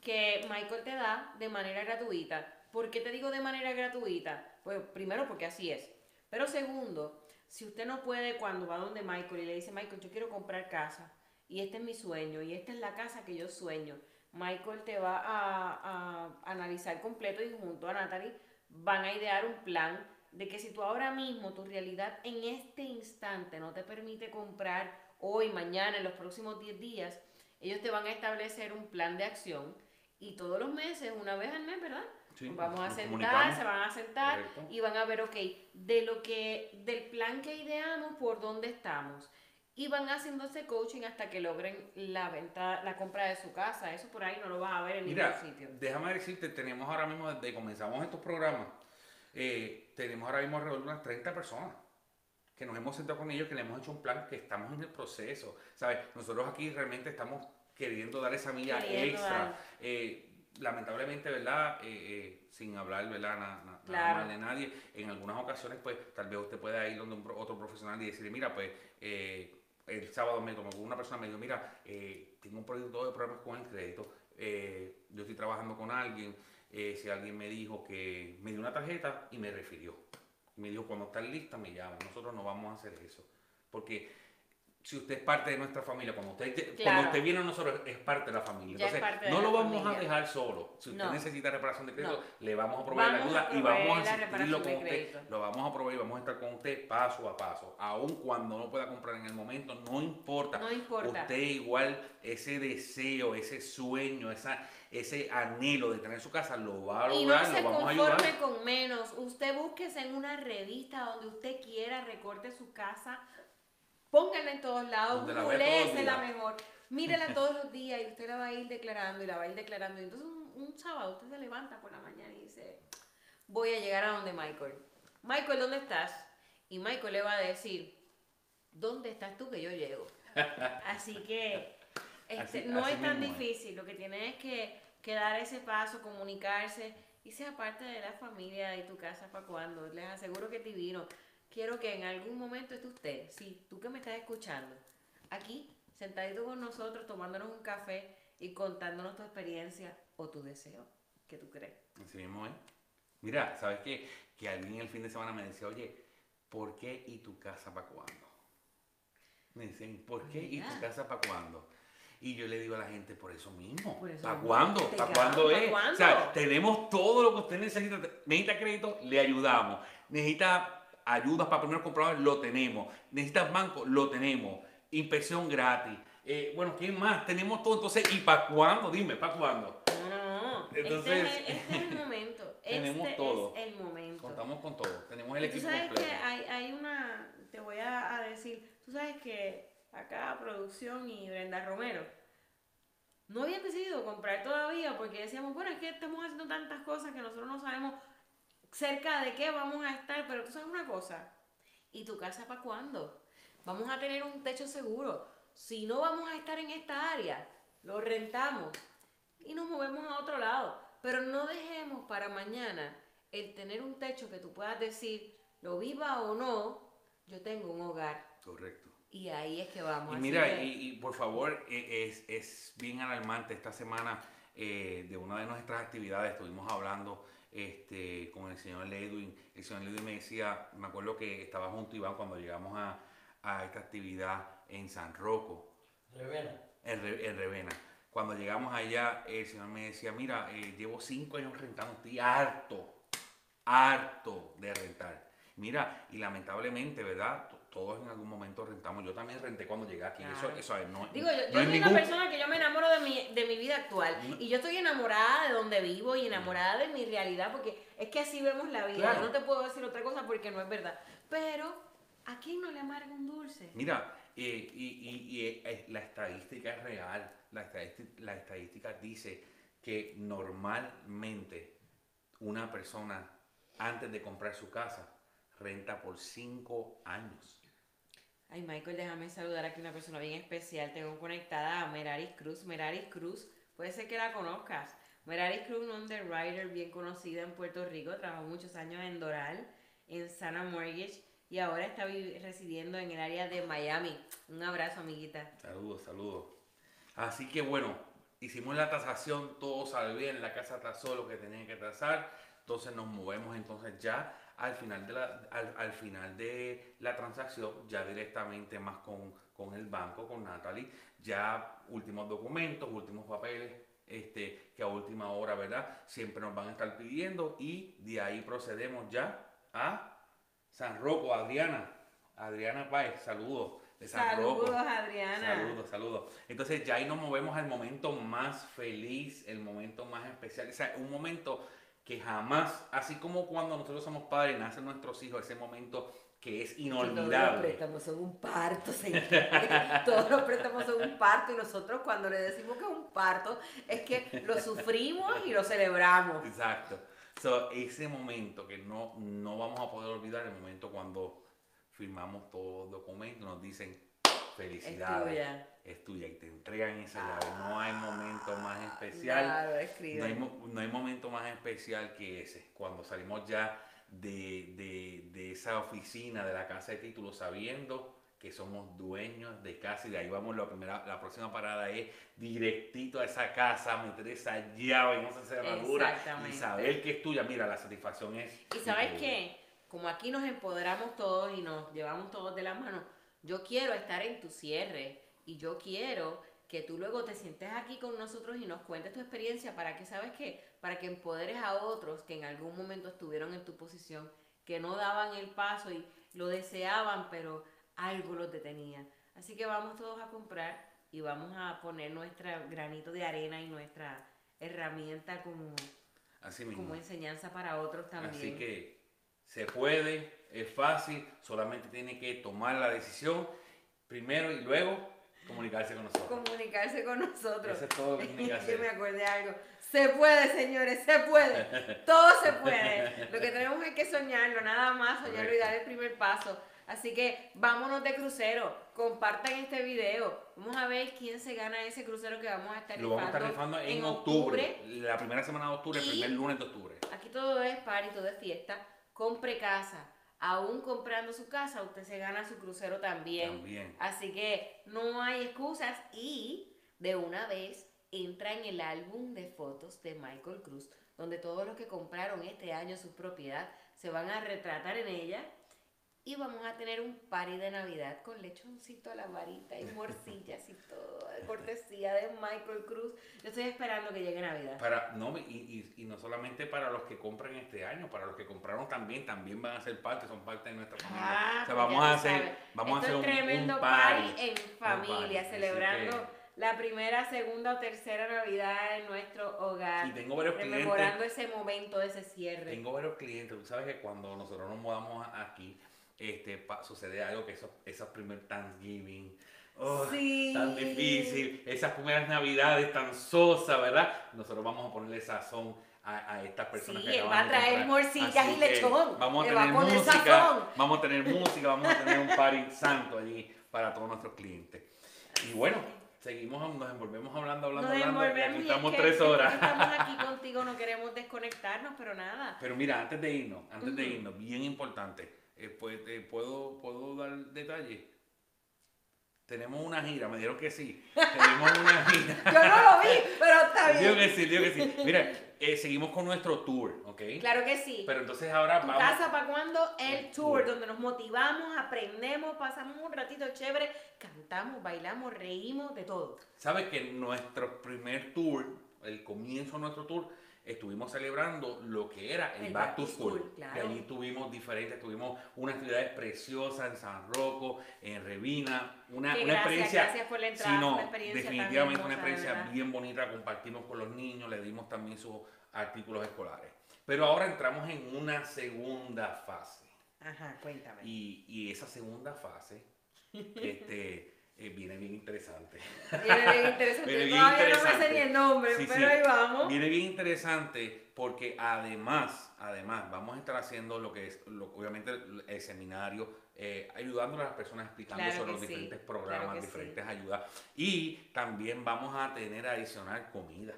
que Michael te da de manera gratuita. ¿Por qué te digo de manera gratuita? Pues primero porque así es. Pero segundo, si usted no puede cuando va donde Michael y le dice, Michael, yo quiero comprar casa y este es mi sueño y esta es la casa que yo sueño, Michael te va a, a analizar completo y junto a Natalie van a idear un plan de que si tú ahora mismo tu realidad en este instante no te permite comprar hoy, mañana, en los próximos 10 días, ellos te van a establecer un plan de acción y todos los meses, una vez al mes, ¿verdad? Sí, Vamos a sentar, se van a sentar Correcto. y van a ver, ok, de lo que, del plan que ideamos, por dónde estamos. Y van haciendo ese coaching hasta que logren la venta, la compra de su casa. Eso por ahí no lo vas a ver en Mira, ningún sitio. déjame decirte, tenemos ahora mismo, desde que comenzamos estos programas, eh, tenemos ahora mismo alrededor de unas 30 personas que nos hemos sentado con ellos, que le hemos hecho un plan, que estamos en el proceso, ¿sabes? Nosotros aquí realmente estamos queriendo dar esa milla Queriendo extra. Eh, lamentablemente, ¿verdad? Eh, sin hablar, ¿verdad? Na- na- Claro. Nada mal de nadie. En algunas ocasiones, pues, tal vez usted pueda ir donde un otro profesional y decirle, mira, pues, eh, el sábado me tomó una persona me dijo, mira, eh, tengo un proyecto de problemas con el crédito, yo estoy trabajando con alguien, eh, si alguien me dijo que me dio una tarjeta y me refirió. Me dijo, cuando estás lista, me llama. Nosotros no vamos a hacer eso. Porque si usted es parte de nuestra familia, cuando usted, cuando usted viene a nosotros, es parte de la familia. Ya Entonces, no lo vamos a dejar solo. Si usted No. necesita reparación de crédito, No. le vamos a proveer la Vamos a ayuda y vamos a asistirlo con usted. Lo vamos a proveer y vamos a estar con usted paso a paso. Aun cuando no pueda comprar en el momento, no importa. No importa. Usted igual ese deseo, ese sueño, esa, ese anhelo de tener su casa, lo va a Y lograr, no se lo vamos a ayudar. conforme con menos. Usted búsquese en una revista donde usted quiera, recorte su casa, pónganla en todos lados, la mejor, mírela todos los días y usted la va a ir declarando y la va a ir declarando. Y entonces un, un sábado usted se levanta por la mañana y dice, voy a llegar a donde Michael. Michael, ¿dónde estás? Y Michael le va a decir, ¿dónde estás tú que yo llego? Así que este, Así- no así es tan mismo difícil, lo que tiene es que, que dar ese paso, comunicarse y sea parte de la familia de tu casa para cuando. Les aseguro que es divino. Quiero que en algún momento esté usted, sí, tú que me estás escuchando, aquí, sentadito con nosotros, tomándonos un café y contándonos tu experiencia o tu deseo, que tú crees. Así mismo es. Mira, ¿sabes qué? Que alguien el fin de semana me decía, oye, ¿por qué y tu casa para cuándo? Me dicen, ¿por qué y tu casa para cuándo? Y yo le digo a la gente, por eso mismo. ¿Para cuándo? ¿Para cuándo ¿pa' es? cuándo? O sea, tenemos todo lo que usted necesita. Necesita crédito, le ayudamos. Necesita ayudas para primeros compradores, lo tenemos. Necesita banco, lo tenemos. Inspección gratis. Eh, bueno, ¿qué más? Tenemos todo. Entonces, ¿y para cuándo? Dime, ¿para cuándo? No, no, no. Entonces, este, es, este es el momento. tenemos este todo. es el momento. Contamos con todo. Tenemos el Y tú equipo sabes completo. que hay, hay una, te voy a, a decir, tú sabes que acá producción y Brenda Romero no habían decidido comprar todavía porque decíamos, bueno, es que estamos haciendo tantas cosas que nosotros no sabemos cerca de qué vamos a estar, pero tú sabes una cosa, ¿y tu casa para cuándo? Vamos a tener un techo seguro. Si no vamos a estar en esta área, lo rentamos y nos movemos a otro lado. Pero no dejemos para mañana el tener un techo que tú puedas decir, lo viva o no, yo tengo un hogar. Correcto. Y ahí es que vamos. Y mira, que- y, y por favor, eh, es, es bien alarmante esta semana eh, de una de nuestras actividades, estuvimos hablando este, con el señor Ledwin, el señor Ledwin me decía, me acuerdo que estaba junto a Iván cuando llegamos a, a esta actividad en San Revena. en, Re- en Revena. Cuando llegamos allá, el señor me decía, mira, eh, llevo cinco años rentando, estoy harto, harto de rentar. Mira, y lamentablemente, ¿verdad? Todos en algún momento rentamos. Yo también renté cuando llegué aquí. Eso, Claro. eso es, no, Digo, yo, yo no soy ningún- una persona que yo me enamoro de mi, de mi vida actual. No. Y yo estoy enamorada de donde vivo y enamorada de mi realidad, porque es que así vemos la vida. Claro. Yo no te puedo decir otra cosa porque no es verdad. Pero, ¿a quién no le amarga un dulce? Mira, eh, y, y- y, eh, la estadística es real. La estadística, la estadística dice que normalmente una persona, antes de comprar su casa, renta por cinco años. Ay, Michael, déjame saludar aquí a una persona bien especial. Tengo conectada a Meraris Cruz. Meraris Cruz, puede ser que la conozcas. Meraris Cruz, una underwriter bien conocida en Puerto Rico, trabajó muchos años en Doral, en Sana Mortgage y ahora está residiendo en el área de Miami. Un abrazo, amiguita. Saludos, saludos. Así que bueno, hicimos la tasación, todo salió bien, la casa tasó lo que tenía que tasar, entonces nos movemos entonces ya al final de la, al, al final de la transacción, ya directamente más con, con el banco, con Natalie, ya últimos documentos, últimos papeles, este, que a última hora, ¿verdad? Siempre nos van a estar pidiendo y de ahí procedemos ya a San Rocco, Adriana. Adriana Páez, saludos. De San. Saludos, Adriana. Saludos, saludos. Entonces ya ahí nos movemos al momento más feliz, el momento más especial. O sea, un momento que jamás, así como cuando nosotros somos padres, nacen nuestros hijos, ese momento que es Que Todos los inolvidable. préstamos son un parto, señor. todos los préstamos son un parto y nosotros cuando le decimos que es un parto es que lo sufrimos y lo celebramos. Exacto. So, ese momento que no, no vamos a poder olvidar, el momento cuando firmamos todos los documentos, nos dicen Es felicidades, tuya. es tuya y te entregan esa llave. No hay momento más especial. Claro, No hay, no hay momento más especial que ese, cuando salimos ya de, de- de esa oficina de la casa de títulos sabiendo que somos dueños de casa y de ahí vamos, la, primera, la próxima parada es directito a esa casa, meter esa llave en esa cerradura y saber que es tuya. Mira, la satisfacción es... Y sabes qué, como aquí nos empoderamos todos y nos llevamos todos de la mano, yo quiero estar en tu cierre y yo quiero que tú luego te sientes aquí con nosotros y nos cuentes tu experiencia para que, ¿sabes qué? Para que empoderes a otros que en algún momento estuvieron en tu posición, que no daban el paso y lo deseaban, pero algo los detenía. Así que vamos todos a comprar y vamos a poner nuestro granito de arena y nuestra herramienta como, Así mismo. como enseñanza para otros también. Así que se puede, es fácil, solamente tiene que tomar la decisión primero y luego comunicarse con nosotros. comunicarse con nosotros. Eso es todo lo que tiene que Yo hacer. me acordé de algo. Se puede, señores, se puede. Todo se puede. Lo que tenemos es que soñarlo, nada más soñarlo y Correcto. dar el primer paso. Así que vámonos de crucero, compartan este video. Vamos a ver quién se gana ese crucero que vamos a estar Lo vamos a estar rifando en, octubre, la primera semana de octubre, el Y- primer lunes de octubre. Aquí todo es party, todo es fiesta. Compre casa. Aún comprando su casa, usted se gana su crucero también. También. Así que no hay excusas y de una vez entra en el álbum de fotos de Michael Cruz, donde todos los que compraron este año su propiedad se van a retratar en ella y vamos a tener un party de Navidad con lechoncito a la varita y morcillas y todo, de cortesía de Michael Cruz. Yo estoy esperando que llegue Navidad. Para, no, y, y- y no solamente para los que compran este año, para los que compraron también, también van a ser parte, son parte de nuestra familia. Ah, o sea, pues vamos a hacer, vamos Esto a hacer un, tremendo un party, party. en familia, celebrando la primera, segunda o tercera Navidad en nuestro hogar. Y tengo varios clientes. rememorando ese momento de ese cierre. Tengo varios clientes. Tú sabes que cuando nosotros nos mudamos aquí, este, sucede algo que esos, esos primeros Thanksgiving. oh, Sí. Tan difícil, esas primeras navidades tan sosas, ¿verdad? Nosotros vamos a ponerle sazón a, a estas personas Sí, que acaban va a traer morcillas y lechón. Vamos a Le va a tener música, sazón. vamos a tener música, vamos a tener un party santo allí para todos nuestros clientes. Y bueno, seguimos, nos envolvemos hablando, hablando, Nos hablando. Y aquí y es estamos tres que horas. Estamos aquí contigo, no queremos desconectarnos, pero nada. Pero mira, antes de irnos, antes de irnos, bien importante, eh, pues, eh, ¿puedo, ¿puedo dar detalle? Tenemos una gira, me dijeron que sí. Tenemos una gira. Yo no lo vi, pero está Digo bien. que sí, digo que sí. Mira, eh, seguimos con nuestro tour, ¿ok? Claro que sí. Pero entonces ahora ¿Tu vamos. casa para cuándo? El El tour, tour. donde nos motivamos, aprendemos, pasamos un ratito chévere, cantamos, bailamos, reímos, de todo. Sabes que nuestro primer tour, el comienzo de nuestro tour, estuvimos celebrando lo que era el, Back to School. claro. Y allí tuvimos diferentes, tuvimos unas actividades preciosas en San Rocco, en Revina, una, una gracias, experiencia. gracias por la entrada, Sí, no, una experiencia definitivamente hermosa, una experiencia bien bonita, compartimos con los niños, le dimos también sus artículos escolares. Pero ahora entramos en una segunda fase. Ajá, cuéntame. Y, y esa segunda fase este, eh, viene bien interesante. Viene bien interesante. Viene bien Todavía no me sé ni el nombre, Sí, pero sí. ahí vamos. Viene bien interesante porque además, además, vamos a estar haciendo lo que es, lo- obviamente, el, el seminario, eh, ayudando a las personas explicando Claro sobre los sí, diferentes claro programas, diferentes ayudas. Y también vamos a tener adicional comida.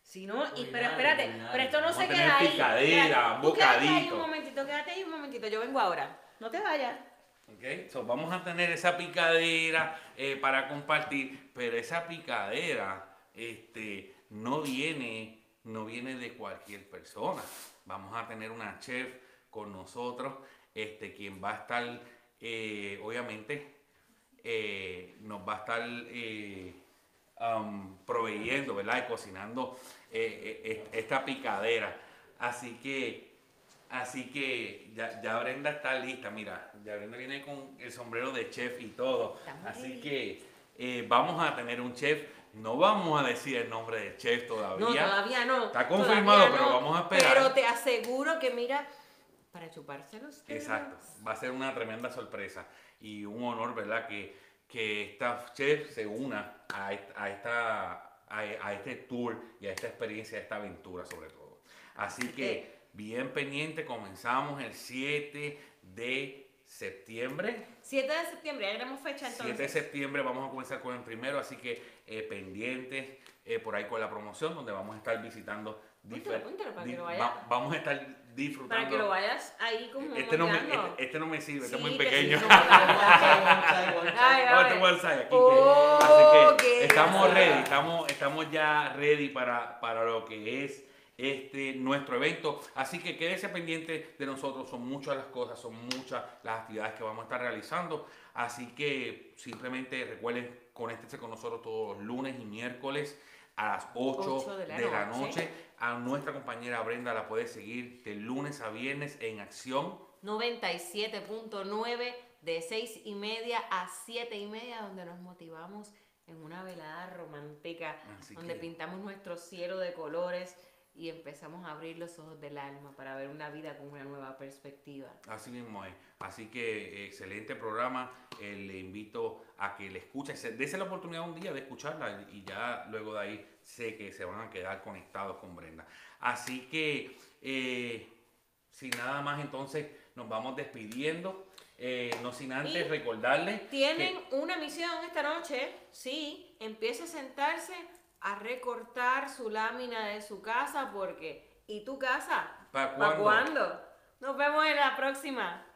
Si no, y, pero espérate, pero esto no Vamos se a tener queda ahí. picadera, tú Quédate ahí bocadito. un momentito, quédate ahí un momentito, yo vengo ahora. No te vayas. ¿Ok? So, vamos a tener esa picadera eh, para compartir, pero esa picadera este, no, viene, no viene de cualquier persona. Vamos a tener una chef con nosotros, este, quien va a estar, eh, obviamente, eh, nos va a estar um, proveyendo, ¿verdad? Y cocinando esta picadera. Así que, así que ya Brenda está lista. Mira, ya Brenda viene con el sombrero de chef y todo. Estamos Así que eh, vamos a tener un chef. No vamos a decir el nombre del chef todavía. No, todavía no. Está confirmado, pero vamos a esperar. Pero te aseguro que, mira, para chupárselos. Exacto, va a ser una tremenda sorpresa y un honor, ¿verdad? Que, que esta chef se una a, est- a esta, a, a este tour y a esta experiencia, a esta aventura sobre todo. Así que bien pendiente, comenzamos el 7 de septiembre. 7 de septiembre, ya tenemos fecha 7 de entonces. septiembre vamos a comenzar con el primero, así que eh, pendientes eh, por ahí con la promoción donde vamos a estar visitando Apúntalo, difer- apúntalo para que lo vaya- va- vamos a estar disfrutando. Para que lo vayas ahí como Este no, me, este, este no me sirve, este es Sí, muy que sí, pequeño. no, ay. este aquí. Oh, Así que estamos ready, estamos, estamos ya ready para, para lo que es este nuestro evento. Así que quédese pendiente de nosotros, son muchas las cosas, son muchas las actividades que vamos a estar realizando. Así que simplemente recuerden conéctense con nosotros todos los lunes y miércoles a las 8, Ocho de, de la, noche. noche. A nuestra compañera Brenda la puede seguir de lunes a viernes en acción. 97.9 de 6 y media a 7 y media, donde nos motivamos en una velada romántica, Así donde que- pintamos nuestro cielo de colores y empezamos a abrir los ojos del alma para ver una vida con una nueva perspectiva. Así mismo es. Así que excelente programa. Eh, le invito a que le escuche. Se- Dese la oportunidad un día de escucharla y ya luego de ahí sé que se van a quedar conectados con Brenda. Así que eh, sin nada más entonces nos vamos despidiendo. Eh, no sin antes Y recordarles Tienen una misión esta noche, sí, empiece a sentarse a recortar su lámina de su casa porque ¿y tu casa? ¿Para ¿Para cuándo? cuándo? Nos vemos en la próxima.